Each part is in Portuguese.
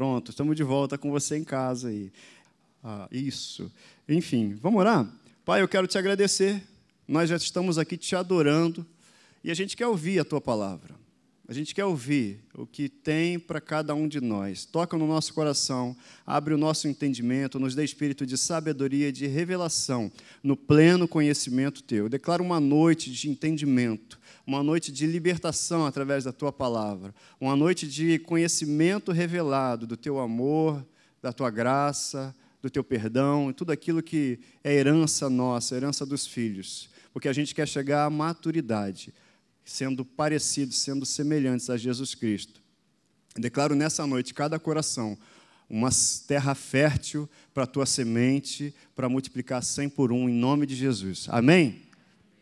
Pronto, estamos de volta com você em casa aí. Ah, isso. Enfim, vamos orar? Pai, eu quero te agradecer. Nós já estamos aqui te adorando e a gente quer ouvir a tua palavra. A gente quer ouvir o que tem para cada um de nós. Toca no nosso coração, abre o nosso entendimento, nos dê espírito de sabedoria, de revelação, no pleno conhecimento teu. Eu declaro uma noite de entendimento, uma noite de libertação através da tua palavra, uma noite de conhecimento revelado do teu amor, da tua graça, do teu perdão, tudo aquilo que é herança nossa, herança dos filhos, porque a gente quer chegar à maturidade sendo parecidos, sendo semelhantes a Jesus Cristo. Declaro nessa noite, cada coração, uma terra fértil para a tua semente, para multiplicar cem por um, em nome de Jesus. Amém?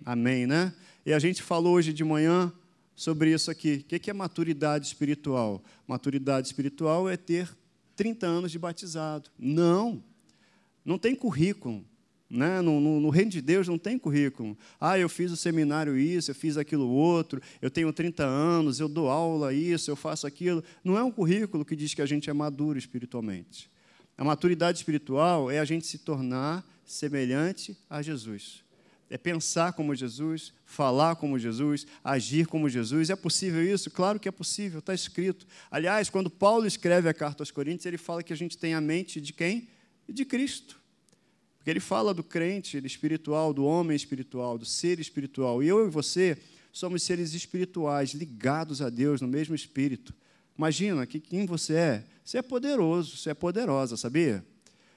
Amém, né? E a gente falou hoje de manhã sobre isso aqui. O que é maturidade espiritual? Maturidade espiritual é ter 30 anos de batizado. Não, não tem currículo. Né? No, no, no, reino de Deus não tem currículo. Ah, eu fiz o seminário isso, eu fiz aquilo outro, eu tenho 30 anos, eu dou aula isso, eu faço aquilo. Não é um currículo que diz que a gente é maduro espiritualmente. A maturidade espiritual é a gente se tornar semelhante a Jesus. É pensar como Jesus, falar como Jesus, agir como Jesus. É possível isso? Claro que é possível, está escrito. Aliás, quando Paulo escreve a carta aos Coríntios, ele fala que a gente tem a mente de quem? De Cristo. Porque ele fala do crente espiritual, do homem espiritual, do ser espiritual. E eu e você somos seres espirituais, ligados a Deus no mesmo espírito. Imagina que quem você é. Você é poderoso, você é poderosa, sabia?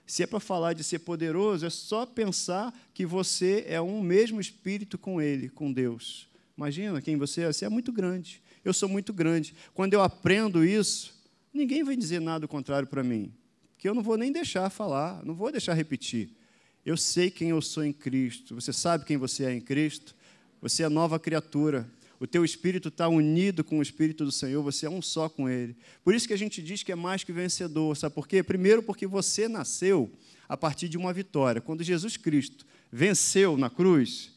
Se é para falar de ser poderoso, é só pensar que você é um mesmo espírito com Ele, com Deus. Imagina quem você é. Você é muito grande. Eu sou muito grande. Quando eu aprendo isso, ninguém vai dizer nada contrário para mim. Que eu não vou nem deixar falar, não vou deixar repetir. Eu sei quem eu sou em Cristo. Você sabe quem você é em Cristo? Você é nova criatura. O teu espírito está unido com o espírito do Senhor, você é um só com Ele. Por isso que a gente diz que é mais que vencedor. Sabe por quê? Primeiro, porque você nasceu a partir de uma vitória. Quando Jesus Cristo venceu na cruz,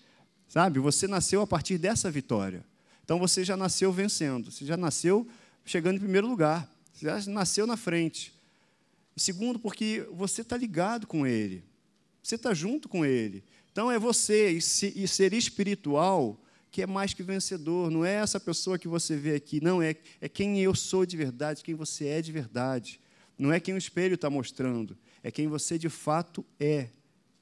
sabe? Você nasceu a partir dessa vitória. Então você já nasceu vencendo, você já nasceu chegando em primeiro lugar, você já nasceu na frente. Segundo, porque você está ligado com Ele. Você está junto com Ele. Então é você, e, ser espiritual, que é mais que vencedor. Não é essa pessoa que você vê aqui, não, é, é quem eu sou de verdade, quem você é de verdade. Não é quem o espelho está mostrando, é quem você de fato é.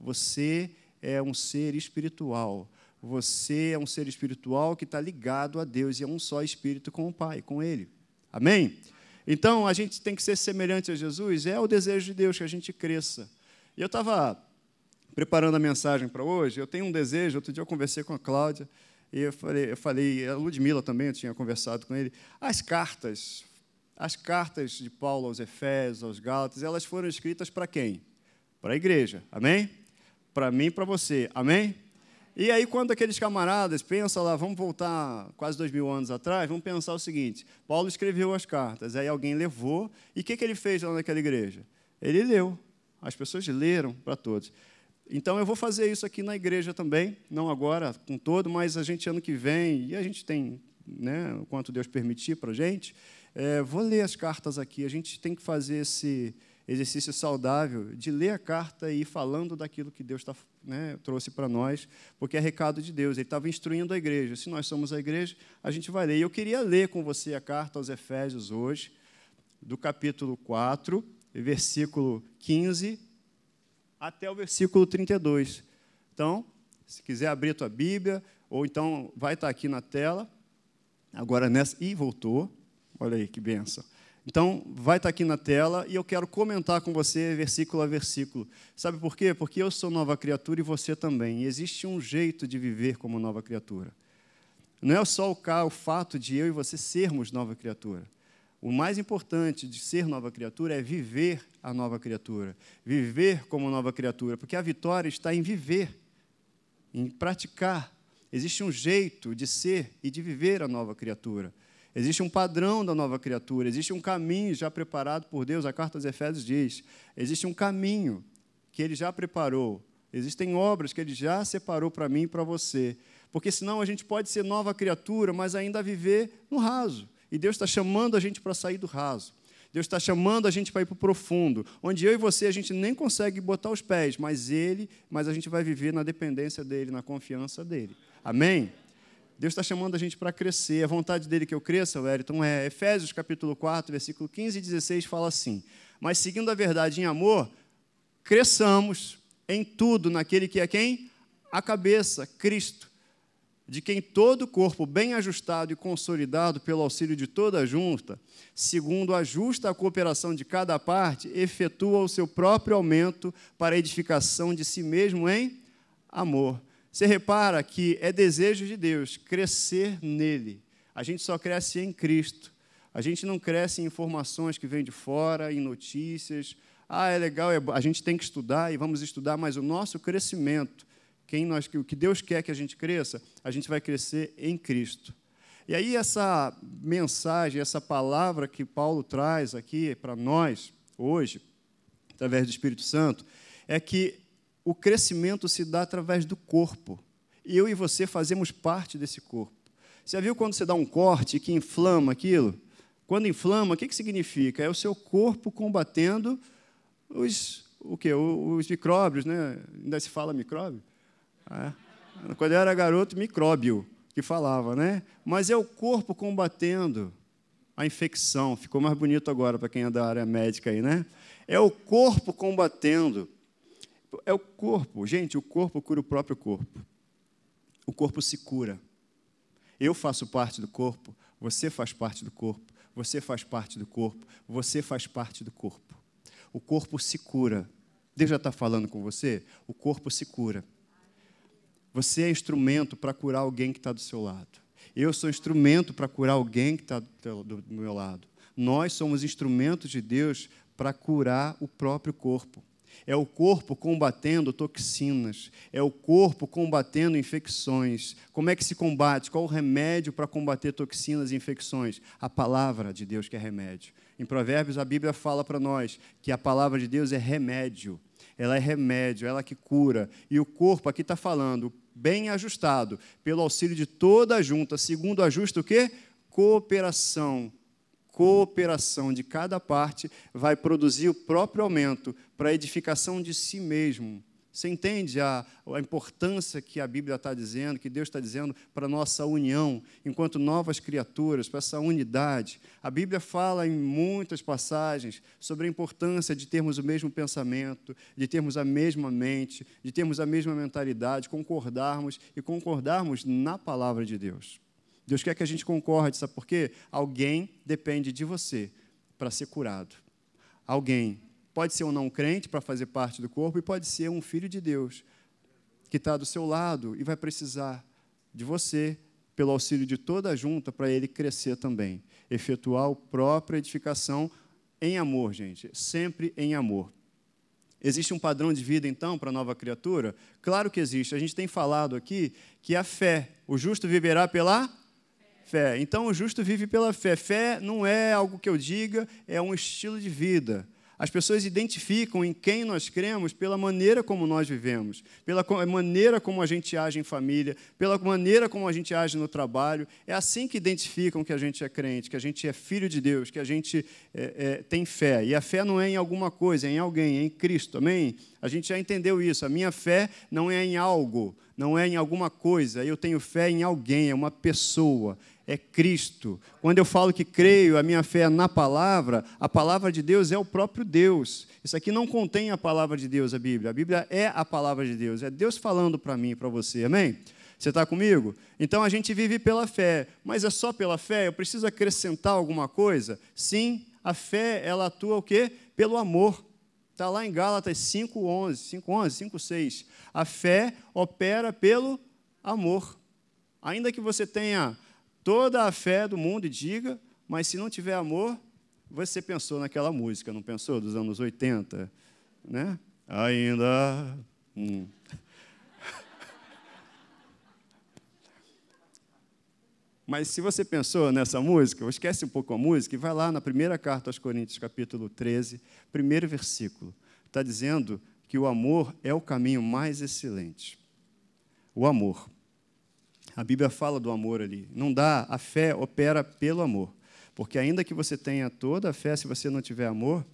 Você é um ser espiritual. Você é um ser espiritual que está ligado a Deus e é um só espírito com o Pai, com Ele. Amém? Então, a gente tem que ser semelhante a Jesus, é o desejo de Deus que a gente cresça. E eu estava preparando a mensagem para hoje, eu tenho um desejo. Outro dia eu conversei com a Cláudia e eu falei, eu falei, a Ludmilla também, eu tinha conversado com ele. As cartas, as cartas de Paulo aos Efésios, aos Gálatas, elas foram escritas para quem? Para a igreja, amém? Para mim e para você, amém? E aí, quando aqueles camaradas pensam lá, vamos voltar quase dois mil anos atrás, vamos pensar o seguinte: Paulo escreveu as cartas, aí alguém levou, e o que, que ele fez lá naquela igreja? Ele leu, as pessoas leram para todos. Então eu vou fazer isso aqui na igreja também, não agora com todo, mas a gente ano que vem, e a gente tem, né, o quanto Deus permitir para a gente, é, vou ler as cartas aqui. A gente tem que fazer esse exercício saudável de ler a carta e ir falando daquilo que Deus tá, né, trouxe para nós, porque é recado de Deus. Ele estava instruindo a igreja. Se nós somos a igreja, a gente vai ler. E eu queria ler com você a carta aos Efésios hoje, do capítulo 4, versículo 15 até o versículo 32. Então, se quiser abrir a tua Bíblia, ou então vai estar aqui na tela. Agora nessa. Ih, voltou. Olha aí que benção. Então, vai estar aqui na tela e eu quero comentar com você versículo a versículo. Sabe por quê? Porque eu sou nova criatura e você também. E existe um jeito de viver como nova criatura. Não é só o fato de eu e você sermos nova criatura. O mais importante de ser nova criatura é viver a nova criatura, viver como nova criatura, porque a vitória está em viver, em praticar. Existe um jeito de ser e de viver a nova criatura. Existe um padrão da nova criatura, existe um caminho já preparado por Deus. A carta aos Efésios diz: existe um caminho que Ele já preparou, existem obras que Ele já separou para mim e para você. Porque senão a gente pode ser nova criatura, mas ainda viver no raso. E Deus está chamando a gente para sair do raso. Deus está chamando a gente para ir para o profundo, onde eu e você a gente nem consegue botar os pés, mas Ele, mas a gente vai viver na dependência dEle, na confiança dEle. Amém? Deus está chamando a gente para crescer. A vontade dele que eu cresça, Wellington, é Efésios capítulo 4, versículo 15 e 16 fala assim: Mas seguindo a verdade em amor, cresçamos em tudo naquele que é quem? A cabeça, Cristo de quem todo o corpo, bem ajustado e consolidado pelo auxílio de toda a junta, segundo a justa cooperação de cada parte, efetua o seu próprio aumento para a edificação de si mesmo em amor. Você repara que é desejo de Deus crescer nele. A gente só cresce em Cristo. A gente não cresce em informações que vêm de fora, em notícias. Ah, é legal, é a gente tem que estudar e vamos estudar, mas o nosso crescimento quem nós, o que Deus quer que a gente cresça, a gente vai crescer em Cristo. E aí essa mensagem, essa palavra que Paulo traz aqui para nós hoje, através do Espírito Santo, é que o crescimento se dá através do corpo. Eu e você fazemos parte desse corpo. Você viu quando você dá um corte que inflama aquilo? Quando inflama, o que, que significa? É o seu corpo combatendo os, o quê? os micróbios, né? ainda se fala micróbio? É. Quando eu era garoto, micróbio que falava, né? Mas é o corpo combatendo a infecção. Ficou mais bonito agora para quem é da área médica aí, né? É o corpo combatendo. É o corpo. Gente, o corpo cura o próprio corpo. O corpo se cura. Eu faço parte do corpo, você faz parte do corpo, você faz parte do corpo, você faz parte do corpo. O corpo se cura. Deus já está falando com você? O corpo se cura. Você é instrumento para curar alguém que está do seu lado. Eu sou instrumento para curar alguém que está do, meu lado. Nós somos instrumentos de Deus para curar o próprio corpo. É o corpo combatendo toxinas, é o corpo combatendo infecções. Como é que se combate? Qual o remédio para combater toxinas e infecções? A palavra de Deus que é remédio. Em Provérbios, a Bíblia fala para nós que a palavra de Deus é remédio. Ela é remédio, ela que cura. E o corpo, aqui está falando, bem ajustado, pelo auxílio de toda a junta, segundo ajuste o quê? Cooperação. Cooperação de cada parte vai produzir o próprio aumento para a edificação de si mesmo. Você entende a, a importância que a Bíblia está dizendo, que Deus está dizendo para nossa união, enquanto novas criaturas, para essa unidade? A Bíblia fala em muitas passagens sobre a importância de termos o mesmo pensamento, de termos a mesma mente, de termos a mesma mentalidade, concordarmos e concordarmos na palavra de Deus. Deus quer que a gente concorde, sabe por quê? Alguém depende de você para ser curado. Alguém Pode ser um não crente para fazer parte do corpo e pode ser um filho de Deus que está do seu lado e vai precisar de você, pelo auxílio de toda a junta, para ele crescer também. Efetuar a própria edificação em amor, gente, sempre em amor. Existe um padrão de vida, então, para a nova criatura? Claro que existe. A gente tem falado aqui que a fé, o justo viverá pela fé. Então, o justo vive pela fé. Fé não é algo que eu diga, é um estilo de vida. As pessoas identificam em quem nós cremos pela maneira como nós vivemos, pela maneira como a gente age em família, pela maneira como a gente age no trabalho. É assim que identificam que a gente é crente, que a gente é filho de Deus, que a gente é, é, tem fé. E a fé não é em alguma coisa, é em alguém, é em Cristo. Amém? A gente já entendeu isso. A minha fé não é em algo, não é em alguma coisa. Eu tenho fé em alguém, é uma pessoa é Cristo. Quando eu falo que creio, a minha fé é na palavra, a palavra de Deus é o próprio Deus. Isso aqui não contém a palavra de Deus, a Bíblia. A Bíblia é a palavra de Deus. É Deus falando para mim e para você. Amém? Você está comigo? Então a gente vive pela fé. Mas é só pela fé? Eu preciso acrescentar alguma coisa? Sim, a fé, ela atua o quê? Pelo amor. Está lá em Gálatas 5,11, 5,11, 5,6. A fé opera pelo amor. Ainda que você tenha toda a fé do mundo e diga, mas se não tiver amor, você pensou naquela música, não pensou? Dos anos 80, né? Ainda. Hum. Mas se você pensou nessa música, esquece um pouco a música e vai lá na primeira carta aos Coríntios, capítulo 13, primeiro versículo. Está dizendo que o amor é o caminho mais excelente. O amor. A Bíblia fala do amor ali. Não dá, a fé opera pelo amor. Porque ainda que você tenha toda a fé, se você não tiver amor,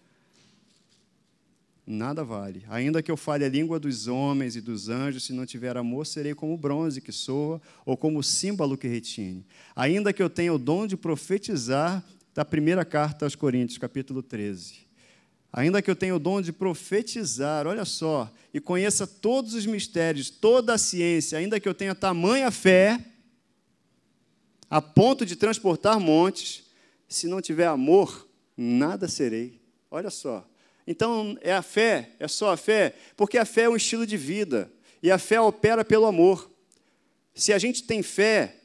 nada vale. Ainda que eu fale a língua dos homens e dos anjos, se não tiver amor, serei como o bronze que soa ou como o símbolo que retine. Ainda que eu tenha o dom de profetizar, da primeira carta aos Coríntios, capítulo 13. Ainda que eu tenha o dom de profetizar, olha só, e conheça todos os mistérios, toda a ciência, ainda que eu tenha tamanha fé, a ponto de transportar montes, se não tiver amor, nada serei. Olha só. Então, é a fé, é só a fé, porque a fé é um estilo de vida, e a fé opera pelo amor. Se a gente tem fé,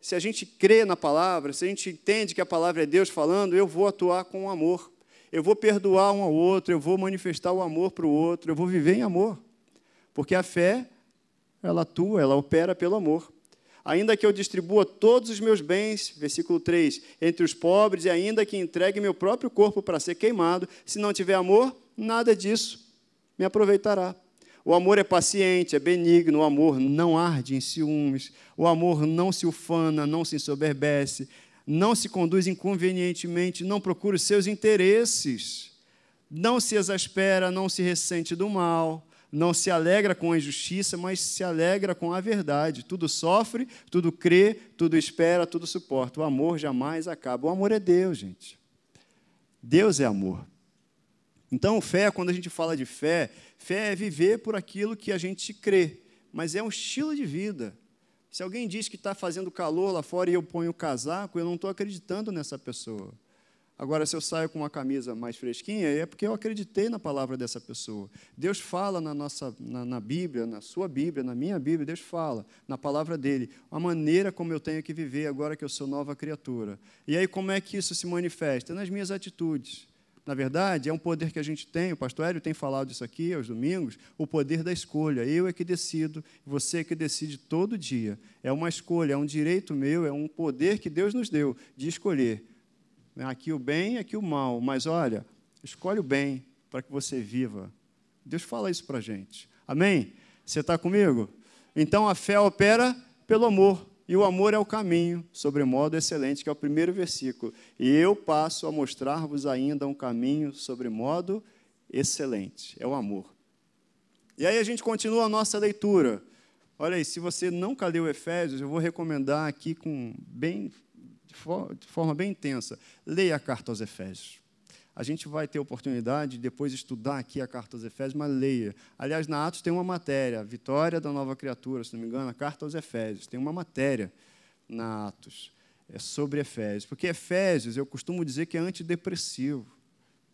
se a gente crê na palavra, se a gente entende que a palavra é Deus falando, eu vou atuar com amor eu vou perdoar um ao outro, eu vou manifestar o amor para o outro, eu vou viver em amor. Porque a fé, ela atua, ela opera pelo amor. Ainda que eu distribua todos os meus bens, versículo 3, entre os pobres, e ainda que entregue meu próprio corpo para ser queimado, se não tiver amor, nada disso me aproveitará. O amor é paciente, é benigno, o amor não arde em ciúmes, o amor não se ufana, não se ensoberbece, não se conduz inconvenientemente, não procura os seus interesses, não se exaspera, não se ressente do mal, não se alegra com a injustiça, mas se alegra com a verdade. Tudo sofre, tudo crê, tudo espera, tudo suporta. O amor jamais acaba. O amor é Deus, gente. Deus é amor. Então, fé, quando a gente fala de fé, fé é viver por aquilo que a gente crê, mas é um estilo de vida. Se alguém diz que está fazendo calor lá fora e eu ponho o casaco, eu não estou acreditando nessa pessoa. Agora, se eu saio com uma camisa mais fresquinha, é porque eu acreditei na palavra dessa pessoa. Deus fala na, nossa, na, na, Bíblia, na sua Bíblia, na minha Bíblia, Deus fala na palavra dele, a maneira como eu tenho que viver agora que eu sou nova criatura. E aí, como é que isso se manifesta? Nas minhas atitudes. Na verdade, é um poder que a gente tem, o pastor Hélio tem falado isso aqui aos domingos, o poder da escolha. Eu é que decido, você é que decide todo dia. É uma escolha, é um direito meu, é um poder que Deus nos deu de escolher. Aqui o bem, aqui o mal. Mas olha, escolhe o bem para que você viva. Deus fala isso para a gente. Amém? Você está comigo? Então a fé opera pelo amor. E o amor é o caminho, sobremodo excelente, que é o primeiro versículo. E eu passo a mostrar-vos ainda um caminho sobremodo excelente. É o amor. E aí a gente continua a nossa leitura. Olha aí, se você nunca leu Efésios, eu vou recomendar aqui com bem, de forma bem intensa. Leia a carta aos Efésios. A gente vai ter oportunidade de depois estudar aqui a carta aos Efésios, mas leia. Aliás, na Atos tem uma matéria, Vitória da Nova Criatura, se não me engano, a carta aos Efésios. Tem uma matéria na Atos é sobre Efésios. Porque Efésios, eu costumo dizer que é antidepressivo.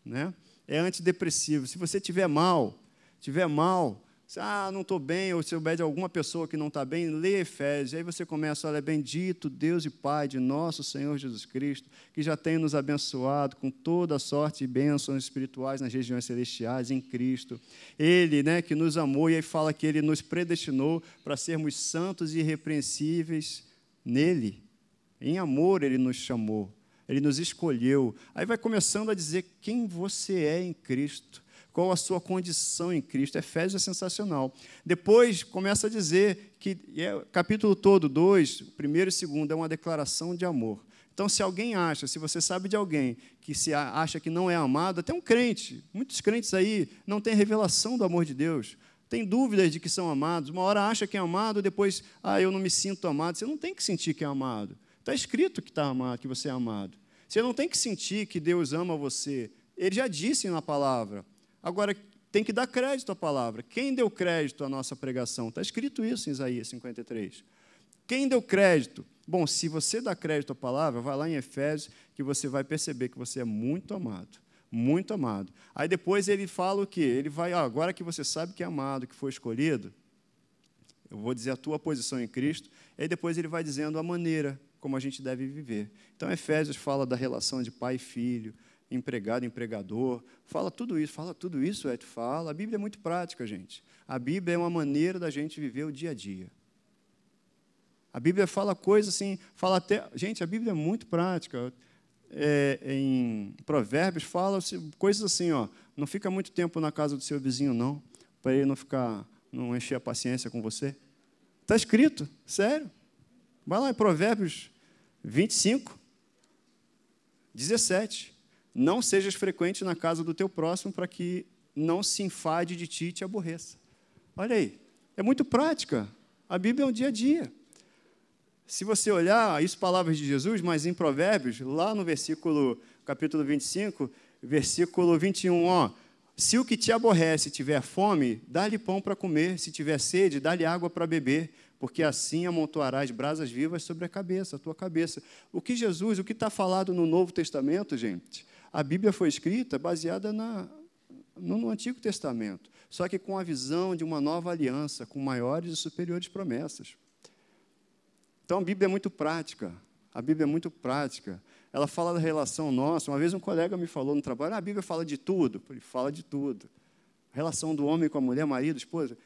Né? É antidepressivo. Se você tiver mal, tiver mal, se, ah, não estou bem, ou se souber de alguma pessoa que não está bem, lê Efésios. Aí você começa, olha, bendito Deus e Pai de nosso Senhor Jesus Cristo, que já tem nos abençoado com toda sorte e bênçãos espirituais nas regiões celestiais em Cristo. Ele, né, que nos amou, e aí fala que ele nos predestinou para sermos santos e irrepreensíveis nele. Em amor ele nos chamou, ele nos escolheu. Aí vai começando a dizer quem você é em Cristo qual a sua condição em Cristo. Efésios é sensacional. Depois começa a dizer que é, capítulo todo, 2, primeiro e segundo, é uma declaração de amor. Então, se alguém acha, se você sabe de alguém que se acha que não é amado, até um crente, muitos crentes aí não têm revelação do amor de Deus, tem dúvidas de que são amados, uma hora acha que é amado, depois, ah, eu não me sinto amado. Você não tem que sentir que é amado. Está escrito que, tá amado, que você é amado. Você não tem que sentir que Deus ama você. Ele já disse na palavra. Agora, tem que dar crédito à palavra. Quem deu crédito à nossa pregação? Está escrito isso em Isaías 53. Quem deu crédito? Bom, se você dá crédito à palavra, vai lá em Efésios que você vai perceber que você é muito amado. Muito amado. Aí depois ele fala o quê? Ele vai, ó, agora que você sabe que é amado, que foi escolhido, eu vou dizer a tua posição em Cristo, aí depois ele vai dizendo a maneira como a gente deve viver. Então, Efésios fala da relação de pai e filho, empregado, empregador. Fala tudo isso, fala tudo isso, Ed, fala. A Bíblia é muito prática, gente. A Bíblia é uma maneira da gente viver o dia a dia. A Bíblia fala coisas assim, fala até. Gente, a Bíblia é muito prática. É, em Provérbios fala coisas assim, ó. Não fica muito tempo na casa do seu vizinho, não, para ele não ficar, não encher a paciência com você. Está escrito, sério. Vai lá em Provérbios 25. 17. Não sejas frequente na casa do teu próximo para que não se enfade de ti e te aborreça. Olha aí, é muito prática. A Bíblia é um dia a dia. Se você olhar, isso palavras de Jesus, mas em Provérbios, lá no versículo, capítulo 25, versículo 21, ó, se o que te aborrece tiver fome, dá-lhe pão para comer, se tiver sede, dá-lhe água para beber, porque assim amontoarás brasas vivas sobre a cabeça, a tua cabeça. O que Jesus, o que está falado no Novo Testamento, gente, a Bíblia foi escrita baseada na, no Antigo Testamento, só que com a visão de uma nova aliança, com maiores e superiores promessas. Então a Bíblia é muito prática, a Bíblia é muito prática. Ela fala da relação nossa. Uma vez um colega me falou no trabalho: ah, a Bíblia fala de tudo. Ele fala de tudo. Relação do homem com a mulher, marido, esposa,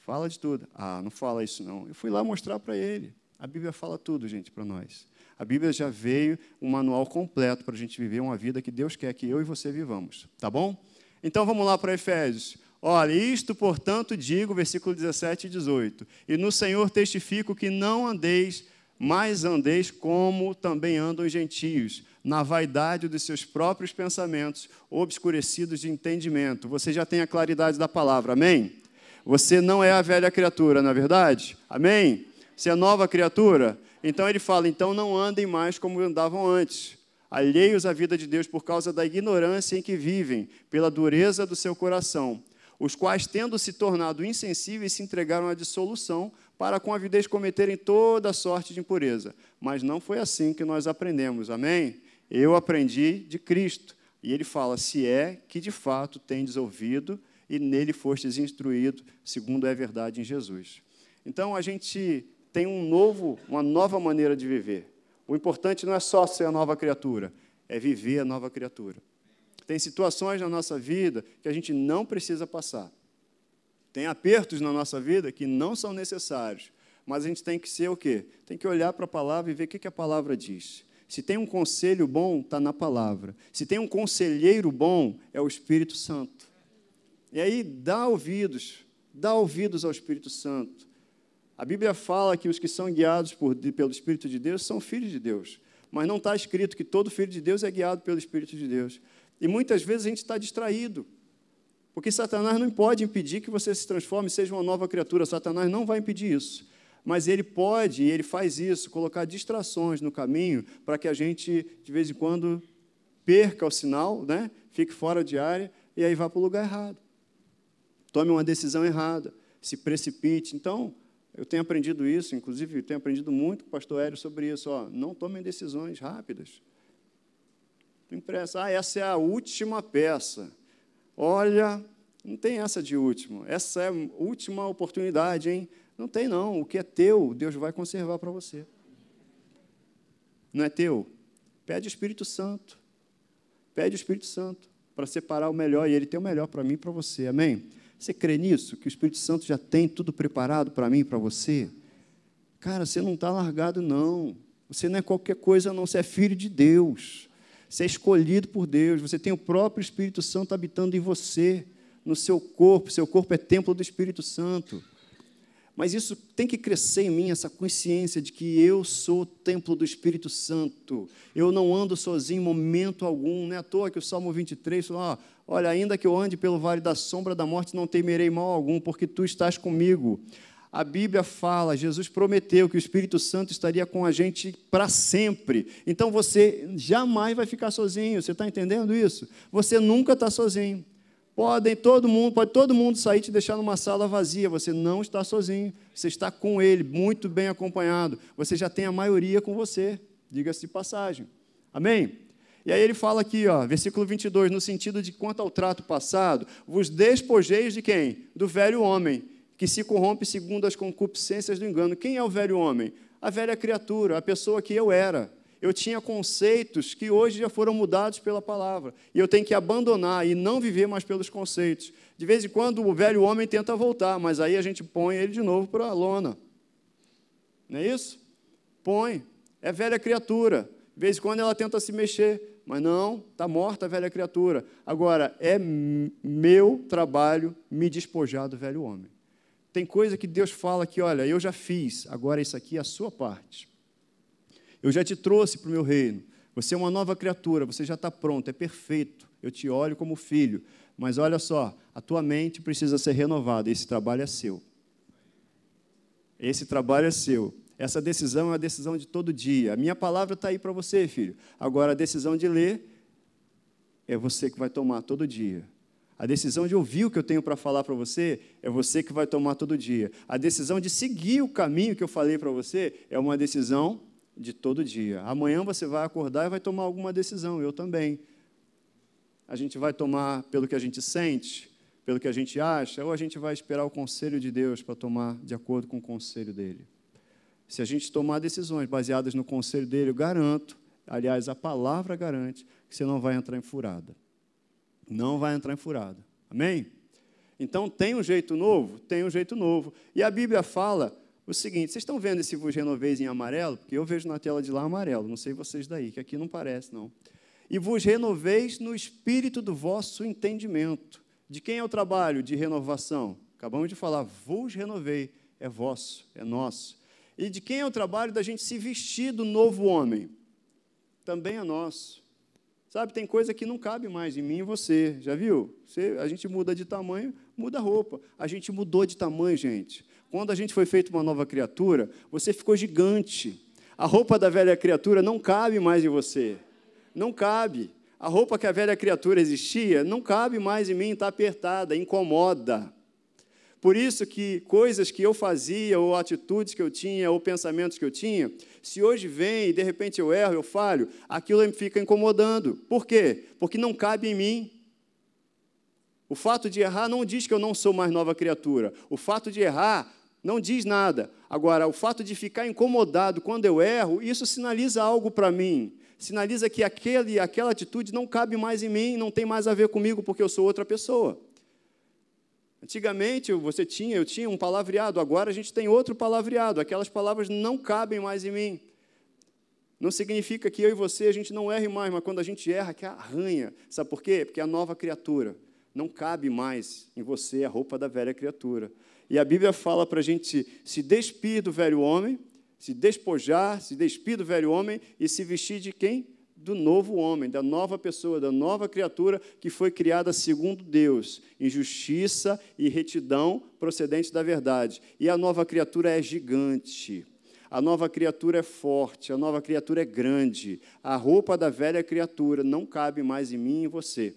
fala de tudo. Ah, não fala isso não. Eu fui lá mostrar para ele. A Bíblia fala tudo, gente, para nós. A Bíblia já veio um manual completo para a gente viver uma vida que Deus quer que eu e você vivamos. Tá bom? Então vamos lá para Efésios. Olha, isto, portanto, digo, versículo 17 e 18. E no Senhor testifico que não andeis, mas andeis como também andam os gentios, na vaidade dos seus próprios pensamentos, obscurecidos de entendimento. Você já tem a claridade da palavra, amém? Você não é a velha criatura, não é verdade? Amém? Você é nova criatura? Então ele fala: então não andem mais como andavam antes, alheios à vida de Deus por causa da ignorância em que vivem, pela dureza do seu coração, os quais, tendo se tornado insensíveis, se entregaram à dissolução, para com avidez cometerem toda sorte de impureza. Mas não foi assim que nós aprendemos, amém? Eu aprendi de Cristo. E ele fala: se é que de fato tendes ouvido e nele fostes instruído, segundo é verdade em Jesus. Então a gente tem um novo, uma nova maneira de viver. O importante não é só ser a nova criatura, é viver a nova criatura. Tem situações na nossa vida que a gente não precisa passar. Tem apertos na nossa vida que não são necessários, mas a gente tem que ser o quê? Tem que olhar para a palavra e ver o que a palavra diz. Se tem um conselho bom, está na palavra. Se tem um conselheiro bom, é o Espírito Santo. E aí, dá ouvidos, dá ouvidos ao Espírito Santo. A Bíblia fala que os que são guiados por, pelo Espírito de Deus são filhos de Deus. Mas não está escrito que todo filho de Deus é guiado pelo Espírito de Deus. E muitas vezes a gente está distraído. Porque Satanás não pode impedir que você se transforme seja uma nova criatura. Satanás não vai impedir isso. Mas ele pode, e ele faz isso, colocar distrações no caminho para que a gente, de vez em quando, perca o sinal, né? fique fora de área e aí vá para o lugar errado. Tome uma decisão errada, se precipite. Então, eu tenho aprendido isso, inclusive tenho aprendido muito com o pastor Hélio sobre isso. Ó, não tomem decisões rápidas. Tem pressa. Ah, essa é a última peça. Olha, não tem essa de último. Essa é a última oportunidade, hein? Não tem, não. O que é teu, Deus vai conservar para você. Não é teu? Pede o Espírito Santo. Pede o Espírito Santo para separar o melhor, e Ele tem o melhor para mim e para você. Amém? Você crê nisso? Que o Espírito Santo já tem tudo preparado para mim para você? Cara, você não está largado, não. Você não é qualquer coisa, não. Você é filho de Deus. Você é escolhido por Deus. Você tem o próprio Espírito Santo habitando em você, no seu corpo. Seu corpo é templo do Espírito Santo. Mas isso tem que crescer em mim, essa consciência de que eu sou templo do Espírito Santo. Eu não ando sozinho em momento algum. Não é à toa que o Salmo 23 fala: Olha, ainda que eu ande pelo vale da sombra da morte, não temerei mal algum, porque tu estás comigo. A Bíblia fala, Jesus prometeu que o Espírito Santo estaria com a gente para sempre. Então você jamais vai ficar sozinho. Você está entendendo isso? Você nunca está sozinho. Podem todo mundo, pode todo mundo sair e te deixar numa sala vazia. Você não está sozinho. Você está com ele, muito bem acompanhado. Você já tem a maioria com você. Diga-se de passagem. Amém? E aí ele fala aqui, ó, versículo 22, no sentido de quanto ao trato passado, vos despojeis de quem? Do velho homem, que se corrompe segundo as concupiscências do engano. Quem é o velho homem? A velha criatura, a pessoa que eu era eu tinha conceitos que hoje já foram mudados pela palavra. E eu tenho que abandonar e não viver mais pelos conceitos. De vez em quando o velho homem tenta voltar, mas aí a gente põe ele de novo para a lona. Não é isso? Põe. É velha criatura. De vez em quando ela tenta se mexer, mas não, está morta a velha criatura. Agora, é meu trabalho me despojar do velho homem. Tem coisa que Deus fala que, olha, eu já fiz, agora isso aqui é a sua parte. Eu já te trouxe para o meu reino. Você é uma nova criatura, você já está pronto, é perfeito. Eu te olho como filho. Mas olha só, a tua mente precisa ser renovada. Esse trabalho é seu. Esse trabalho é seu. Essa decisão é uma decisão de todo dia. A minha palavra está aí para você, filho. Agora, a decisão de ler é você que vai tomar todo dia. A decisão de ouvir o que eu tenho para falar para você é você que vai tomar todo dia. A decisão de seguir o caminho que eu falei para você é uma decisão de todo dia. Amanhã você vai acordar e vai tomar alguma decisão, eu também. A gente vai tomar pelo que a gente sente, pelo que a gente acha, ou a gente vai esperar o conselho de Deus para tomar de acordo com o conselho dele. Se a gente tomar decisões baseadas no conselho dele, eu garanto, aliás, a palavra garante, que você não vai entrar em furada não vai entrar em furada. Amém? Então, tem um jeito novo? Tem um jeito novo. E a Bíblia fala o seguinte: vocês estão vendo esse vos renoveis em amarelo? Porque eu vejo na tela de lá amarelo, não sei vocês daí, que aqui não parece, não. E vos renoveis no espírito do vosso entendimento. De quem é o trabalho de renovação? Acabamos de falar, vos renovei, é vosso, é nosso. E de quem é o trabalho da gente se vestir do novo homem? Também é nosso. Sabe, tem coisa que não cabe mais em mim e você. Já viu? Você, a gente muda de tamanho, muda a roupa. A gente mudou de tamanho, gente. Quando a gente foi feito uma nova criatura, você ficou gigante. A roupa da velha criatura não cabe mais em você. Não cabe. A roupa que a velha criatura existia não cabe mais em mim, está apertada, incomoda. Por isso que coisas que eu fazia, ou atitudes que eu tinha, ou pensamentos que eu tinha, se hoje vem e de repente eu erro, eu falho, aquilo me fica incomodando. Por quê? Porque não cabe em mim. O fato de errar não diz que eu não sou mais nova criatura. O fato de errar não diz nada. Agora, o fato de ficar incomodado quando eu erro, isso sinaliza algo para mim. Sinaliza que aquele, aquela atitude não cabe mais em mim, não tem mais a ver comigo porque eu sou outra pessoa. Antigamente você tinha, eu tinha um palavreado, agora a gente tem outro palavreado. Aquelas palavras não cabem mais em mim. Não significa que eu e você a gente não erre mais, mas quando a gente erra, que arranha. Sabe por quê? Porque é a nova criatura. Não cabe mais em você a roupa da velha criatura. E a Bíblia fala para a gente se despir do velho homem, se despojar, se despir do velho homem e se vestir de quem? Do novo homem, da nova pessoa, da nova criatura que foi criada segundo Deus, em justiça e retidão procedente da verdade. E a nova criatura é gigante. A nova criatura é forte, a nova criatura é grande. A roupa da velha criatura não cabe mais em mim e em você.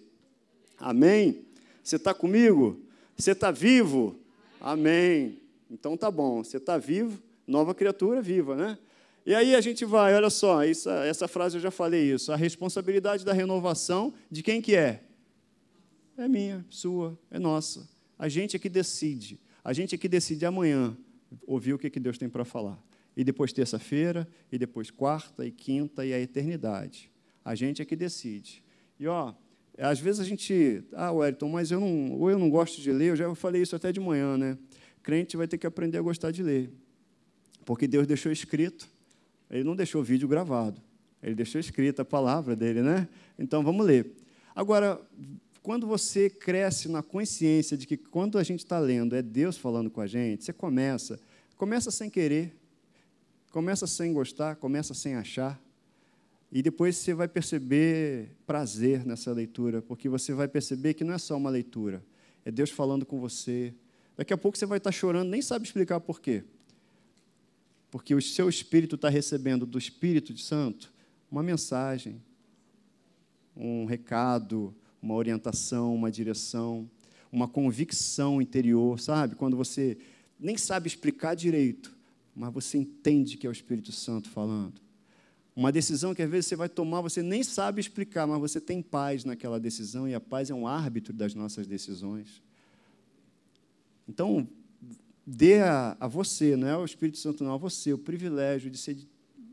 Amém? Você está comigo? Você está vivo? Amém. Então tá bom. Você está vivo, nova criatura viva, né? E aí a gente vai, olha só, essa, essa frase eu já falei isso. A responsabilidade da renovação, de quem que é? É minha, sua, é nossa. A gente é que decide. A gente é que decide amanhã ouvir o que, que Deus tem para falar. E depois terça-feira, e depois quarta e quinta e a eternidade. A gente é que decide. E ó, às vezes a gente, ah, Wellington, mas eu não, ou eu não gosto de ler, eu já falei isso até de manhã, né? Crente vai ter que aprender a gostar de ler. Porque Deus deixou escrito ele não deixou o vídeo gravado. Ele deixou escrita a palavra dele, né? Então vamos ler. Agora, quando você cresce na consciência de que quando a gente está lendo é Deus falando com a gente, você começa, começa sem querer, começa sem gostar, começa sem achar, e depois você vai perceber prazer nessa leitura, porque você vai perceber que não é só uma leitura, é Deus falando com você. Daqui a pouco você vai estar chorando, nem sabe explicar por quê porque o seu espírito está recebendo do Espírito Santo uma mensagem, um recado, uma orientação, uma direção, uma convicção interior, sabe? Quando você nem sabe explicar direito, mas você entende que é o Espírito Santo falando. Uma decisão que às vezes você vai tomar, você nem sabe explicar, mas você tem paz naquela decisão e a paz é um árbitro das nossas decisões. Então, dê a, a você, não é o Espírito Santo, não, a você, o privilégio de ser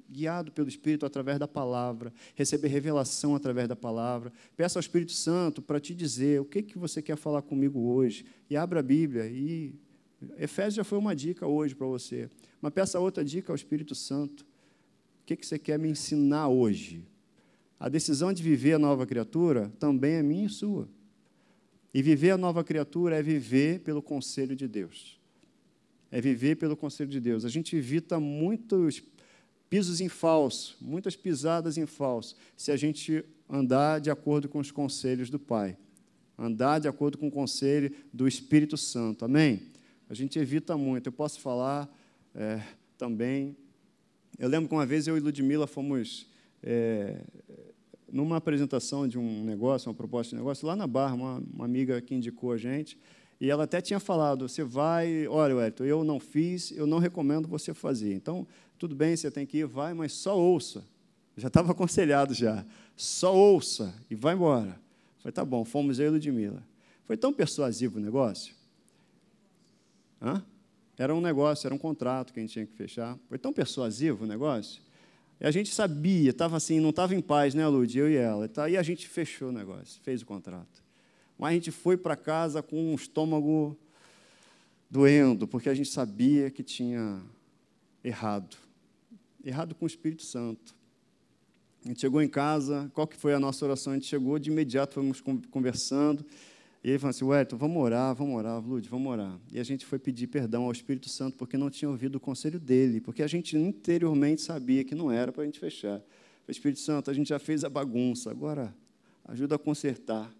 guiado pelo Espírito através da palavra, receber revelação através da palavra. Peça ao Espírito Santo para te dizer o que, que você quer falar comigo hoje. E abra a Bíblia. E Efésios já foi uma dica hoje para você. Mas peça outra dica ao Espírito Santo. O que, que você quer me ensinar hoje? A decisão de viver a nova criatura também é minha e sua. E viver a nova criatura é viver pelo conselho de Deus é viver pelo conselho de Deus. A gente evita muitos pisos em falso, muitas pisadas em falso, se a gente andar de acordo com os conselhos do Pai, andar de acordo com o conselho do Espírito Santo. Amém? A gente evita muito. Eu posso falar é, também. Eu lembro que uma vez eu e Ludmilla fomos é, numa apresentação de um negócio, uma proposta de negócio, lá na Barra, uma, uma amiga que indicou a gente, e ela até tinha falado: você vai, olha, Wellington, eu não fiz, eu não recomendo você fazer. Então, tudo bem, você tem que ir, vai, mas só ouça. Já estava aconselhado já. Só ouça e vai embora. Falei, tá bom, fomos eu e Ludmilla. Foi tão persuasivo o negócio. Hã? Era um negócio, era um contrato que a gente tinha que fechar. Foi tão persuasivo o negócio. E a gente sabia, estava assim, não estava em paz, né, Lud? Eu e ela. Tá, e a gente fechou o negócio, fez o contrato. Mas a gente foi para casa com um estômago doendo, porque a gente sabia que tinha errado errado com o Espírito Santo. A gente chegou em casa, qual que foi a nossa oração? A gente chegou, de imediato fomos conversando, e ele falou assim, Wellington, vamos orar, vamos orar, Lud, vamos orar. E a gente foi pedir perdão ao Espírito Santo porque não tinha ouvido o conselho dele, porque a gente interiormente sabia que não era para a gente fechar. O Espírito Santo, a gente já fez a bagunça, agora ajuda a consertar.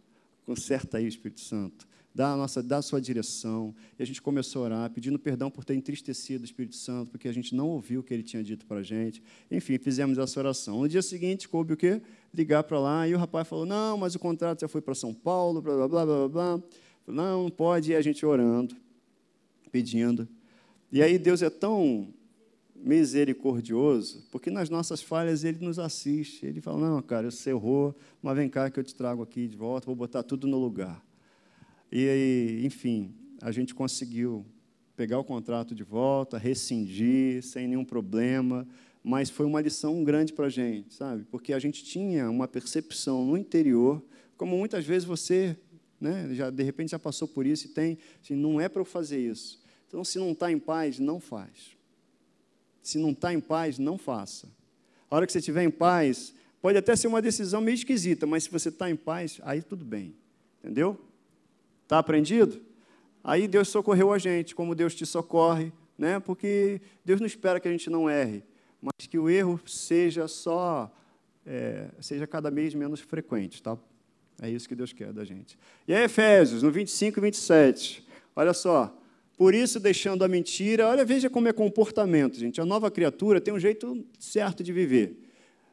Conserta aí, Espírito Santo dá a, nossa, dá a sua direção. E a gente começou a orar, pedindo perdão por ter entristecido o Espírito Santo, porque a gente não ouviu o que ele tinha dito para a gente. Enfim, fizemos essa oração. No dia seguinte, coube o quê? Ligar para lá, e o rapaz falou, não, mas o contrato já foi para São Paulo, blá, blá, blá, blá, blá. Não, não pode, e a gente orando, pedindo. E aí Deus é tão misericordioso, porque nas nossas falhas ele nos assiste. Ele fala: Não, cara, você errou, mas vem cá que eu te trago aqui de volta, vou botar tudo no lugar. E, enfim, a gente conseguiu pegar o contrato de volta, rescindir, sem nenhum problema, mas foi uma lição grande para a gente, sabe? Porque a gente tinha uma percepção no interior, como muitas vezes você, né, já de repente já passou por isso e tem, assim, não é para eu fazer isso. Então, se não está em paz, não faz. Se não está em paz, não faça. A hora que você estiver em paz, pode até ser uma decisão meio esquisita, mas se você está em paz, aí tudo bem. Entendeu? Está aprendido? Aí Deus socorreu a gente, como Deus te socorre, né? porque Deus não espera que a gente não erre, mas que o erro seja só, é, seja cada vez menos frequente. Tá? É isso que Deus quer da gente. E aí, Efésios, no 25 e 27, olha só. Por isso, deixando a mentira, olha, veja como é comportamento, gente. A nova criatura tem um jeito certo de viver.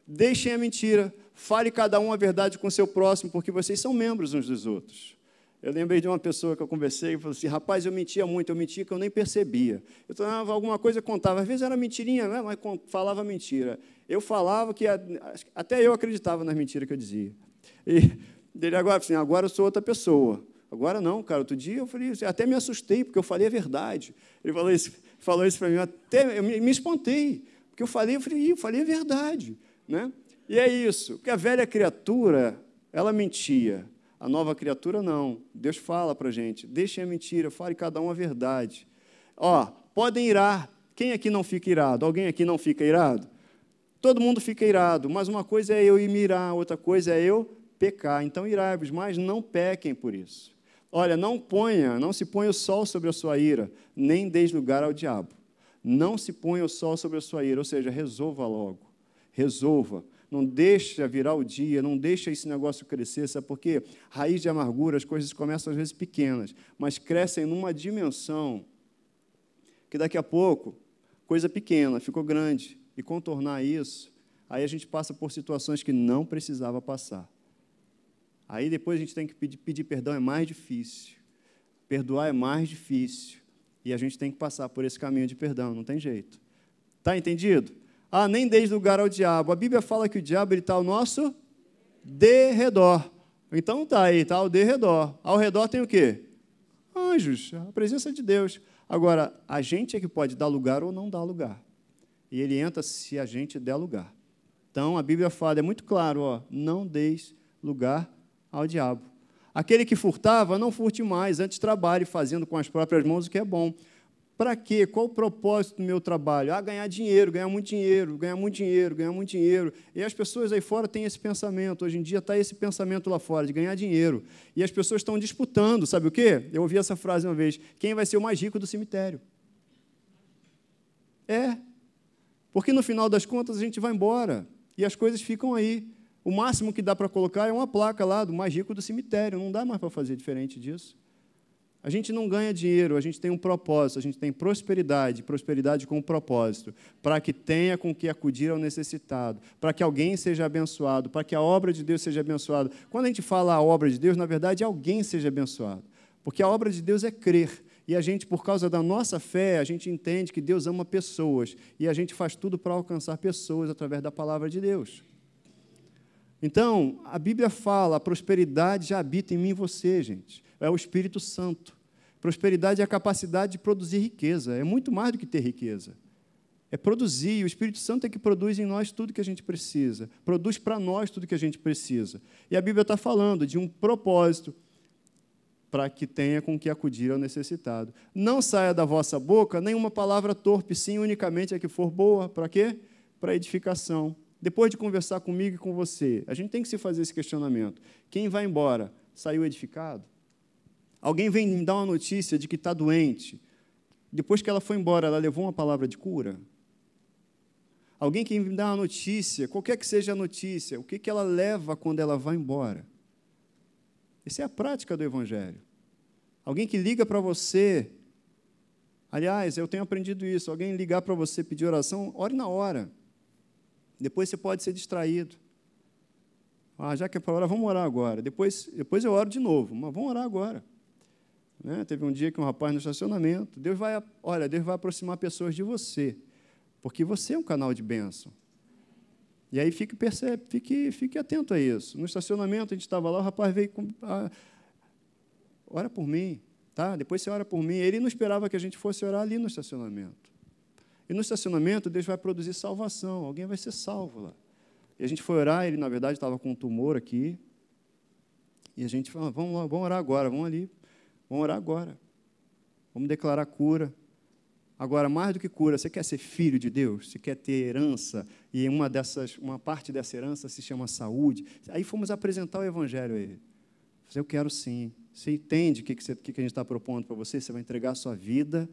Deixem a mentira, fale cada um a verdade com o seu próximo, porque vocês são membros uns dos outros. Eu lembrei de uma pessoa que eu conversei e falou assim: rapaz, eu mentia muito, eu mentia que eu nem percebia. Eu tornava alguma coisa contava, às vezes era mentirinha, né? mas falava mentira. Eu falava que até eu acreditava nas mentiras que eu dizia. E dele agora assim: agora eu sou outra pessoa. Agora não, cara. Outro dia eu falei, até me assustei, porque eu falei a verdade. Ele falou isso, falou isso para mim, até eu me, me espantei, porque eu falei, eu falei, eu falei a verdade. Né? E é isso, porque a velha criatura, ela mentia a nova criatura, não. Deus fala para a gente: deixem a mentira, fale cada um a verdade. Ó, podem irar. Quem aqui não fica irado? Alguém aqui não fica irado? Todo mundo fica irado, mas uma coisa é eu ir mirar, outra coisa é eu pecar. Então, irai-vos, mas não pequem por isso. Olha, não ponha, não se ponha o sol sobre a sua ira, nem deis lugar ao diabo. Não se ponha o sol sobre a sua ira, ou seja, resolva logo. Resolva não deixa virar o dia, não deixa esse negócio crescer, sabe por quê? Raiz de amargura, as coisas começam às vezes pequenas, mas crescem numa dimensão que daqui a pouco, coisa pequena, ficou grande, e contornar isso, aí a gente passa por situações que não precisava passar. Aí depois a gente tem que pedir, pedir perdão, é mais difícil. Perdoar é mais difícil. E a gente tem que passar por esse caminho de perdão, não tem jeito. Está entendido? Ah, nem deis lugar ao diabo. A Bíblia fala que o diabo está ao nosso derredor. Então tá aí, está ao derredor. Ao redor tem o quê? Anjos, a presença de Deus. Agora, a gente é que pode dar lugar ou não dar lugar. E ele entra se a gente der lugar. Então, a Bíblia fala, é muito claro, ó, não deis lugar ao diabo. Aquele que furtava, não furte mais, antes trabalhe fazendo com as próprias mãos o que é bom, para quê? Qual o propósito do meu trabalho? Ah, ganhar dinheiro, ganhar muito dinheiro, ganhar muito dinheiro, ganhar muito dinheiro. E as pessoas aí fora têm esse pensamento. Hoje em dia está esse pensamento lá fora, de ganhar dinheiro. E as pessoas estão disputando, sabe o quê? Eu ouvi essa frase uma vez: quem vai ser o mais rico do cemitério? É. Porque no final das contas a gente vai embora e as coisas ficam aí. O máximo que dá para colocar é uma placa lá do mais rico do cemitério, não dá mais para fazer diferente disso. A gente não ganha dinheiro, a gente tem um propósito, a gente tem prosperidade, prosperidade com um propósito, para que tenha com que acudir ao necessitado, para que alguém seja abençoado, para que a obra de Deus seja abençoada. Quando a gente fala a obra de Deus, na verdade, alguém seja abençoado, porque a obra de Deus é crer. E a gente, por causa da nossa fé, a gente entende que Deus ama pessoas, e a gente faz tudo para alcançar pessoas através da palavra de Deus. Então, a Bíblia fala, a prosperidade já habita em mim e você, gente. É o Espírito Santo. Prosperidade é a capacidade de produzir riqueza. É muito mais do que ter riqueza. É produzir. O Espírito Santo é que produz em nós tudo que a gente precisa. Produz para nós tudo que a gente precisa. E a Bíblia está falando de um propósito para que tenha com que acudir ao necessitado. Não saia da vossa boca nenhuma palavra torpe, sim, unicamente a que for boa. Para quê? Para edificação. Depois de conversar comigo e com você, a gente tem que se fazer esse questionamento. Quem vai embora saiu edificado? Alguém vem me dar uma notícia de que está doente. Depois que ela foi embora, ela levou uma palavra de cura? Alguém que me dá uma notícia, qualquer que seja a notícia, o que, que ela leva quando ela vai embora? Essa é a prática do Evangelho. Alguém que liga para você, aliás, eu tenho aprendido isso, alguém ligar para você pedir oração, ore na hora. Depois você pode ser distraído. Ah, já que é para orar, vamos orar agora. Depois, depois eu oro de novo, mas vamos orar agora. Né? Teve um dia que um rapaz no estacionamento, Deus vai, olha, Deus vai aproximar pessoas de você, porque você é um canal de bênção. E aí fique, percebe, fique, fique atento a isso. No estacionamento, a gente estava lá, o rapaz veio com. Ah, ora por mim, tá? Depois você ora por mim. Ele não esperava que a gente fosse orar ali no estacionamento. E no estacionamento, Deus vai produzir salvação, alguém vai ser salvo lá. E a gente foi orar, ele, na verdade, estava com um tumor aqui. E a gente falou, vamos lá, vamos orar agora, vamos ali. Vamos orar agora. Vamos declarar cura. Agora, mais do que cura, você quer ser filho de Deus? Você quer ter herança? E uma, dessas, uma parte dessa herança se chama saúde. Aí fomos apresentar o Evangelho a ele. Eu quero sim. Você entende o que, que, que a gente está propondo para você? Você vai entregar a sua vida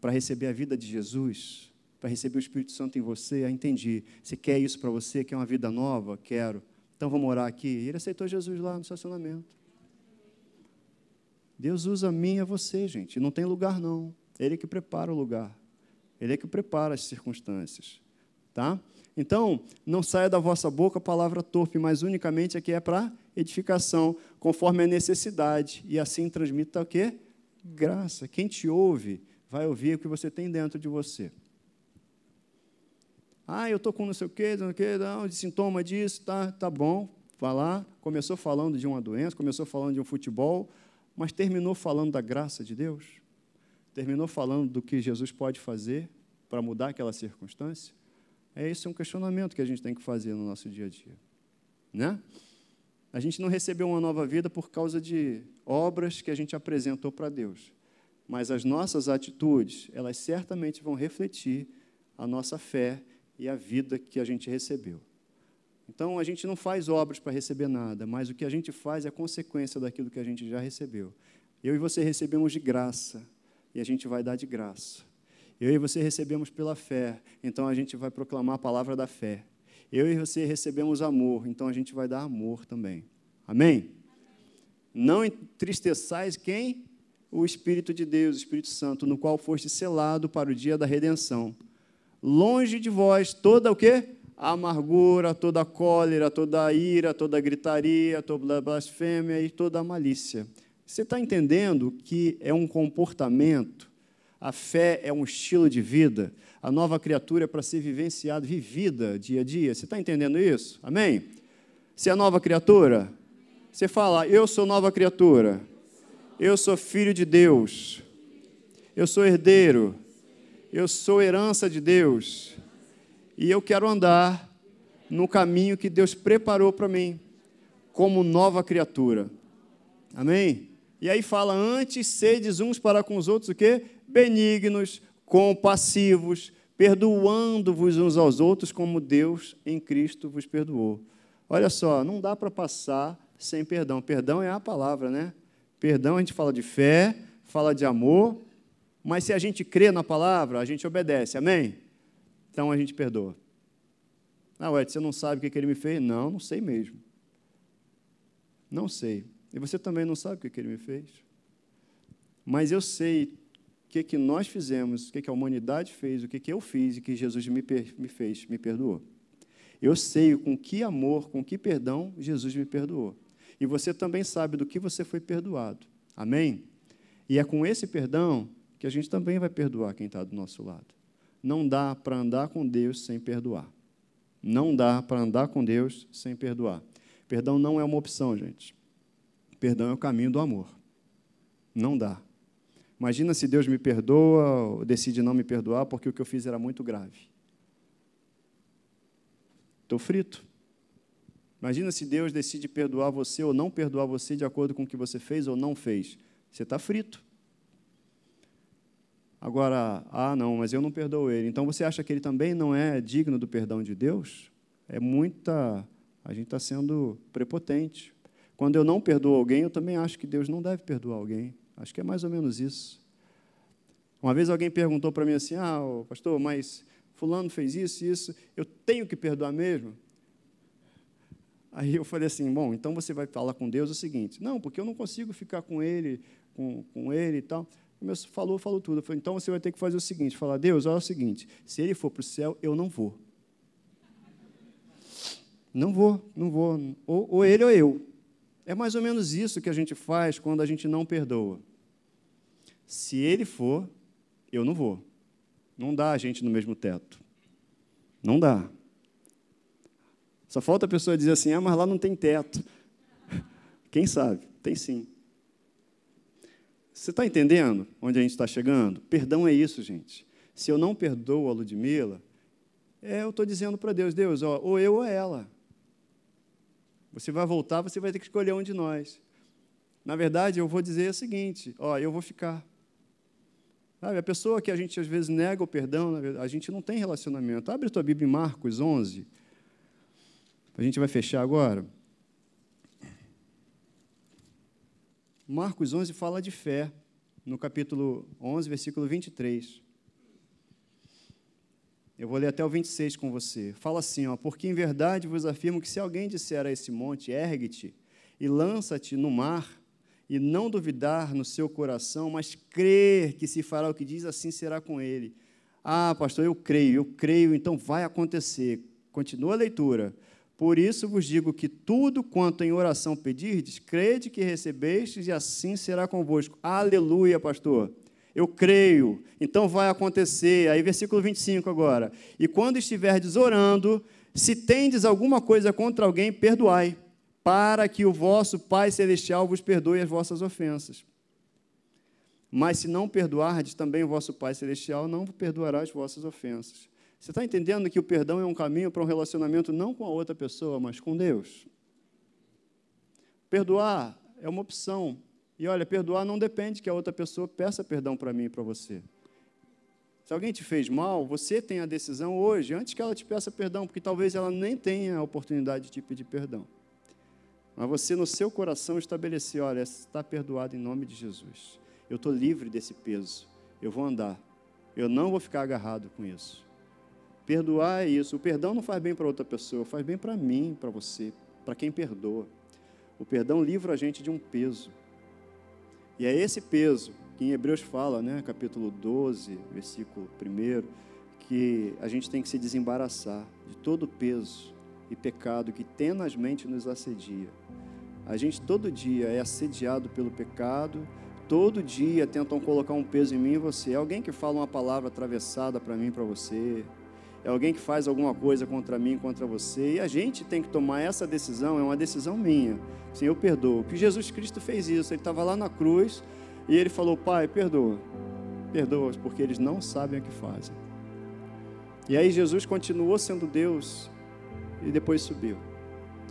para receber a vida de Jesus, para receber o Espírito Santo em você. Eu entendi. Você quer isso para você? Quer uma vida nova? Quero. Então vamos orar aqui. Ele aceitou Jesus lá no estacionamento. Deus usa a mim e a você, gente. Não tem lugar, não. Ele é que prepara o lugar. Ele é que prepara as circunstâncias. Tá? Então, não saia da vossa boca a palavra torpe, mas unicamente a que é para edificação, conforme a necessidade. E assim transmita o quê? Graça. Quem te ouve vai ouvir o que você tem dentro de você. Ah, eu estou com não sei o quê, não sei o quê, não, de sintoma disso, tá, tá bom, vai lá. Começou falando de uma doença, começou falando de um futebol, mas terminou falando da graça de Deus? Terminou falando do que Jesus pode fazer para mudar aquela circunstância? É esse um questionamento que a gente tem que fazer no nosso dia a dia, né? A gente não recebeu uma nova vida por causa de obras que a gente apresentou para Deus, mas as nossas atitudes, elas certamente vão refletir a nossa fé e a vida que a gente recebeu. Então, a gente não faz obras para receber nada, mas o que a gente faz é consequência daquilo que a gente já recebeu. Eu e você recebemos de graça, e a gente vai dar de graça. Eu e você recebemos pela fé, então a gente vai proclamar a palavra da fé. Eu e você recebemos amor, então a gente vai dar amor também. Amém? Não entristeçais quem? O Espírito de Deus, o Espírito Santo, no qual foste selado para o dia da redenção. Longe de vós toda o quê? a amargura, toda a cólera, toda a ira, toda a gritaria, toda a blasfêmia e toda a malícia. Você está entendendo que é um comportamento, a fé é um estilo de vida, a nova criatura é para ser vivenciada, vivida dia a dia. Você está entendendo isso? Amém? Você é nova criatura? Você fala, eu sou nova criatura, eu sou filho de Deus, eu sou herdeiro, eu sou herança de Deus e eu quero andar no caminho que Deus preparou para mim, como nova criatura. Amém? E aí fala, antes sedes uns para com os outros o quê? Benignos, compassivos, perdoando-vos uns aos outros, como Deus em Cristo vos perdoou. Olha só, não dá para passar sem perdão. Perdão é a palavra, né? Perdão a gente fala de fé, fala de amor, mas se a gente crê na palavra, a gente obedece. Amém? Então a gente perdoa. Ah, ué, você não sabe o que ele me fez? Não, não sei mesmo. Não sei. E você também não sabe o que ele me fez? Mas eu sei o que, que nós fizemos, o que, que a humanidade fez, o que, que eu fiz e que Jesus me, me fez, me perdoou. Eu sei com que amor, com que perdão Jesus me perdoou. E você também sabe do que você foi perdoado. Amém? E é com esse perdão que a gente também vai perdoar quem está do nosso lado. Não dá para andar com Deus sem perdoar. Não dá para andar com Deus sem perdoar. Perdão não é uma opção, gente. Perdão é o caminho do amor. Não dá. Imagina se Deus me perdoa ou decide não me perdoar porque o que eu fiz era muito grave. Estou frito. Imagina se Deus decide perdoar você ou não perdoar você de acordo com o que você fez ou não fez. Você está frito. Agora, ah, não, mas eu não perdoo ele. Então você acha que ele também não é digno do perdão de Deus? É muita. A gente está sendo prepotente. Quando eu não perdoo alguém, eu também acho que Deus não deve perdoar alguém. Acho que é mais ou menos isso. Uma vez alguém perguntou para mim assim: ah, pastor, mas Fulano fez isso e isso, eu tenho que perdoar mesmo? Aí eu falei assim: bom, então você vai falar com Deus o seguinte: não, porque eu não consigo ficar com ele, com, com ele e tal. Começou, falou, falou tudo. Eu falei, então você vai ter que fazer o seguinte: falar, Deus, olha o seguinte, se ele for para o céu, eu não vou. Não vou, não vou. Ou, ou ele ou eu. É mais ou menos isso que a gente faz quando a gente não perdoa. Se ele for, eu não vou. Não dá a gente no mesmo teto. Não dá. Só falta a pessoa dizer assim: ah, mas lá não tem teto. Quem sabe? Tem sim. Você está entendendo onde a gente está chegando? Perdão é isso, gente. Se eu não perdoo a Ludmilla, é, eu estou dizendo para Deus, Deus, ó, ou eu ou ela. Você vai voltar, você vai ter que escolher um de nós. Na verdade, eu vou dizer o seguinte, ó, eu vou ficar. Sabe, a pessoa que a gente às vezes nega o perdão, a gente não tem relacionamento. Abre tua Bíblia em Marcos 11. A gente vai fechar agora. Marcos 11 fala de fé, no capítulo 11, versículo 23. Eu vou ler até o 26 com você. Fala assim, ó, porque em verdade vos afirmo que se alguém disser a esse monte, ergue-te e lança-te no mar, e não duvidar no seu coração, mas crer que se fará o que diz, assim será com ele. Ah, pastor, eu creio, eu creio, então vai acontecer. Continua a leitura. Por isso vos digo que tudo quanto em oração pedirdes, crede que recebestes e assim será convosco. Aleluia, pastor. Eu creio, então vai acontecer. Aí, versículo 25 agora. E quando estiverdes orando, se tendes alguma coisa contra alguém, perdoai, para que o vosso Pai Celestial vos perdoe as vossas ofensas. Mas se não perdoardes, também o vosso Pai Celestial não perdoará as vossas ofensas. Você está entendendo que o perdão é um caminho para um relacionamento não com a outra pessoa, mas com Deus? Perdoar é uma opção. E olha, perdoar não depende que a outra pessoa peça perdão para mim e para você. Se alguém te fez mal, você tem a decisão hoje, antes que ela te peça perdão, porque talvez ela nem tenha a oportunidade de te pedir perdão. Mas você, no seu coração, estabeleceu: olha, está perdoado em nome de Jesus. Eu estou livre desse peso. Eu vou andar. Eu não vou ficar agarrado com isso. Perdoar é isso. O perdão não faz bem para outra pessoa, faz bem para mim, para você, para quem perdoa. O perdão livra a gente de um peso. E é esse peso que em Hebreus fala, né, capítulo 12, versículo 1, que a gente tem que se desembaraçar de todo o peso e pecado que tenazmente nos assedia. A gente todo dia é assediado pelo pecado, todo dia tentam colocar um peso em mim e você. Alguém que fala uma palavra atravessada para mim, para você, é alguém que faz alguma coisa contra mim, contra você, e a gente tem que tomar essa decisão, é uma decisão minha. Sim, eu perdoo. Que Jesus Cristo fez isso, ele estava lá na cruz e ele falou: Pai, perdoa, perdoa, porque eles não sabem o que fazem. E aí Jesus continuou sendo Deus e depois subiu,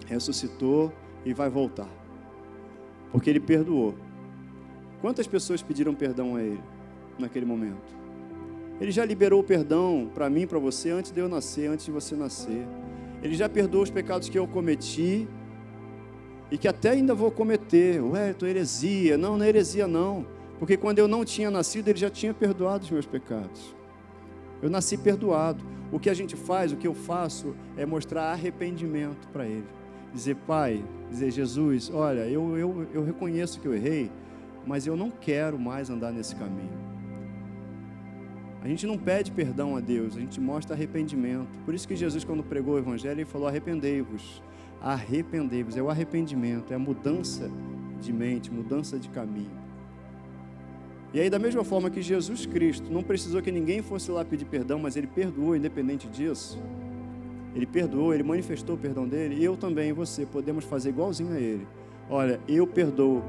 ressuscitou e vai voltar, porque ele perdoou. Quantas pessoas pediram perdão a ele naquele momento? Ele já liberou o perdão para mim, para você, antes de eu nascer, antes de você nascer. Ele já perdoou os pecados que eu cometi e que até ainda vou cometer. Ué, estou heresia. Não, não é heresia não. Porque quando eu não tinha nascido, ele já tinha perdoado os meus pecados. Eu nasci perdoado. O que a gente faz, o que eu faço, é mostrar arrependimento para Ele. Dizer, Pai, dizer, Jesus, olha, eu, eu, eu reconheço que eu errei, mas eu não quero mais andar nesse caminho. A gente não pede perdão a Deus, a gente mostra arrependimento. Por isso que Jesus, quando pregou o Evangelho, ele falou: arrependei-vos. Arrependei-vos. É o arrependimento, é a mudança de mente, mudança de caminho. E aí, da mesma forma que Jesus Cristo não precisou que ninguém fosse lá pedir perdão, mas ele perdoou, independente disso. Ele perdoou, ele manifestou o perdão dele, e eu também, você, podemos fazer igualzinho a ele. Olha, eu perdoo,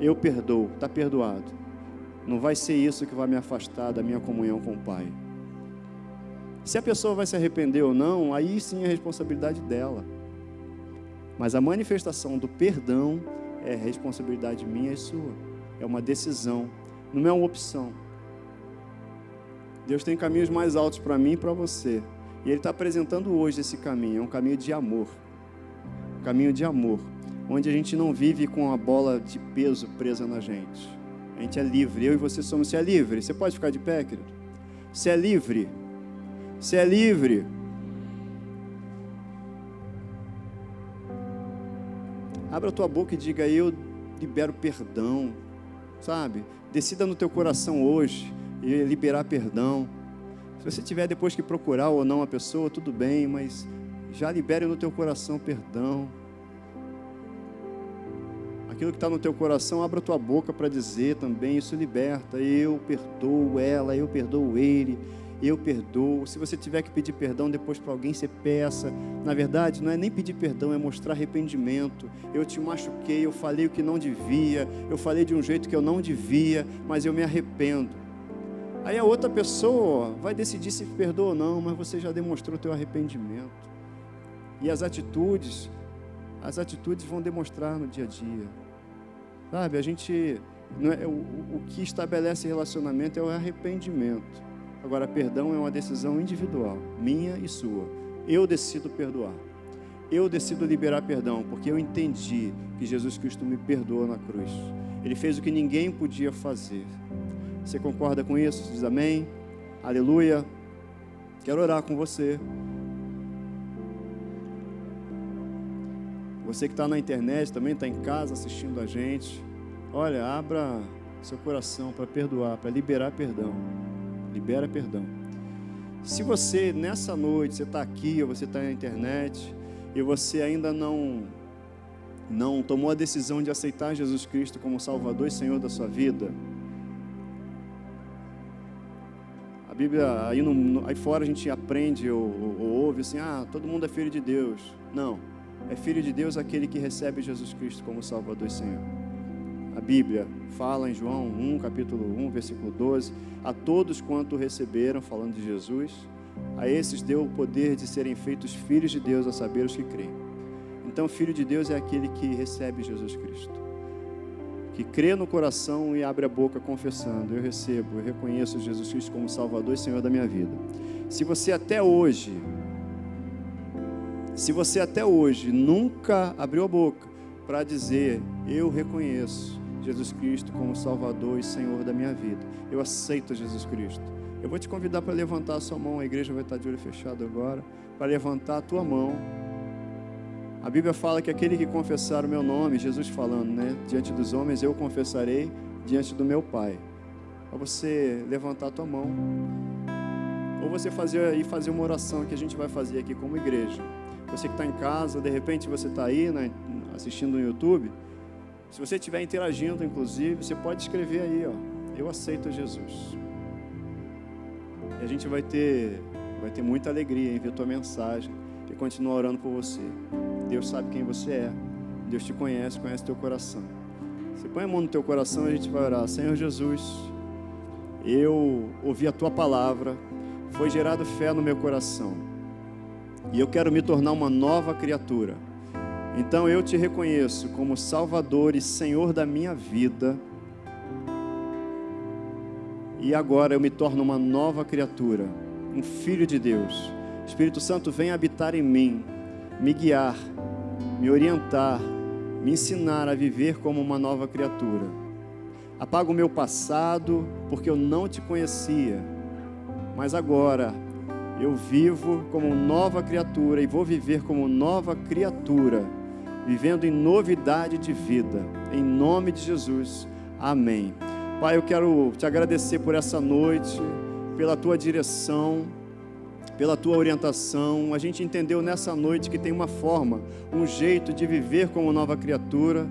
eu perdoo, está perdoado. Não vai ser isso que vai me afastar da minha comunhão com o Pai. Se a pessoa vai se arrepender ou não, aí sim é responsabilidade dela. Mas a manifestação do perdão é responsabilidade minha e sua. É uma decisão, não é uma opção. Deus tem caminhos mais altos para mim e para você. E Ele está apresentando hoje esse caminho. É um caminho de amor. Um caminho de amor. Onde a gente não vive com a bola de peso presa na gente. A gente é livre. Eu e você somos. Você é livre. Você pode ficar de pé, querido? Você é livre. Você é livre. Abra a tua boca e diga: Eu libero perdão. Sabe? Decida no teu coração hoje e liberar perdão. Se você tiver depois que procurar ou não a pessoa, tudo bem, mas já libere no teu coração perdão. Aquilo que está no teu coração, abra tua boca para dizer também, isso liberta. Eu perdoo ela, eu perdoo ele eu perdoo. Se você tiver que pedir perdão depois para alguém, você peça. Na verdade, não é nem pedir perdão, é mostrar arrependimento. Eu te machuquei, eu falei o que não devia, eu falei de um jeito que eu não devia, mas eu me arrependo. Aí a outra pessoa vai decidir se perdoa ou não, mas você já demonstrou o teu arrependimento. E as atitudes, as atitudes vão demonstrar no dia a dia. Sabe, a gente, é, o, o que estabelece relacionamento é o arrependimento. Agora, perdão é uma decisão individual, minha e sua. Eu decido perdoar. Eu decido liberar perdão, porque eu entendi que Jesus Cristo me perdoou na cruz. Ele fez o que ninguém podia fazer. Você concorda com isso? Diz amém? Aleluia. Quero orar com você. Você que está na internet, também está em casa assistindo a gente. Olha, abra seu coração para perdoar, para liberar perdão libera perdão. Se você nessa noite, você está aqui ou você está na internet e você ainda não não tomou a decisão de aceitar Jesus Cristo como Salvador e Senhor da sua vida, a Bíblia aí, no, aí fora a gente aprende ou, ou, ou ouve assim, ah, todo mundo é filho de Deus. Não, é filho de Deus aquele que recebe Jesus Cristo como Salvador e Senhor. A Bíblia fala em João 1, capítulo 1, versículo 12: A todos quanto receberam, falando de Jesus, a esses deu o poder de serem feitos filhos de Deus, a saber os que creem. Então, filho de Deus é aquele que recebe Jesus Cristo, que crê no coração e abre a boca confessando: Eu recebo, eu reconheço Jesus Cristo como Salvador e Senhor da minha vida. Se você até hoje, se você até hoje nunca abriu a boca para dizer: Eu reconheço Jesus Cristo como Salvador e Senhor da minha vida. Eu aceito Jesus Cristo. Eu vou te convidar para levantar a sua mão, a igreja vai estar de olho fechado agora, para levantar a tua mão. A Bíblia fala que aquele que confessar o meu nome, Jesus falando, né? Diante dos homens eu confessarei diante do meu Pai. Para você levantar a tua mão. Ou você fazer e fazer uma oração que a gente vai fazer aqui como igreja. Você que está em casa, de repente você está aí né, assistindo no YouTube. Se você estiver interagindo, inclusive, você pode escrever aí, ó. Eu aceito Jesus. E a gente vai ter, vai ter muita alegria em ver tua mensagem e continuar orando por você. Deus sabe quem você é. Deus te conhece, conhece teu coração. Você põe a mão no teu coração e a gente vai orar. Senhor Jesus, eu ouvi a tua palavra, foi gerado fé no meu coração. E eu quero me tornar uma nova criatura. Então eu te reconheço como Salvador e Senhor da minha vida. E agora eu me torno uma nova criatura, um filho de Deus. Espírito Santo, vem habitar em mim, me guiar, me orientar, me ensinar a viver como uma nova criatura. Apaga o meu passado, porque eu não te conhecia, mas agora eu vivo como nova criatura e vou viver como nova criatura, vivendo em novidade de vida. Em nome de Jesus. Amém. Pai, eu quero te agradecer por essa noite, pela tua direção, pela tua orientação. A gente entendeu nessa noite que tem uma forma, um jeito de viver como nova criatura.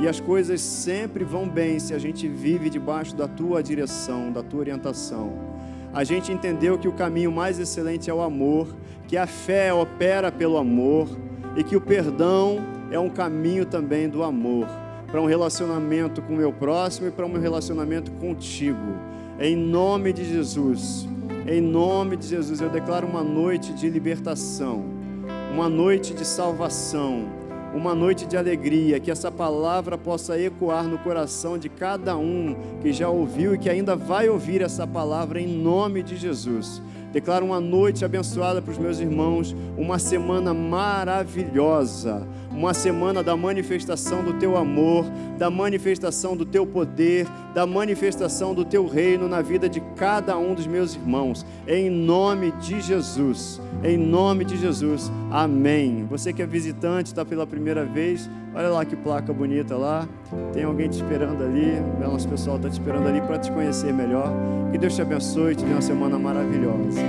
E as coisas sempre vão bem se a gente vive debaixo da tua direção, da tua orientação a gente entendeu que o caminho mais excelente é o amor, que a fé opera pelo amor e que o perdão é um caminho também do amor para um relacionamento com o meu próximo e para um relacionamento contigo. Em nome de Jesus, em nome de Jesus, eu declaro uma noite de libertação, uma noite de salvação uma noite de alegria, que essa palavra possa ecoar no coração de cada um que já ouviu e que ainda vai ouvir essa palavra em nome de Jesus. Declaro uma noite abençoada para os meus irmãos, uma semana maravilhosa, uma semana da manifestação do teu amor, da manifestação do teu poder, da manifestação do teu reino na vida de cada um dos meus irmãos, em nome de Jesus. Em nome de Jesus, amém. Você que é visitante, está pela primeira vez, olha lá que placa bonita lá. Tem alguém te esperando ali, o nosso pessoal está te esperando ali para te conhecer melhor. Que Deus te abençoe e te dê uma semana maravilhosa.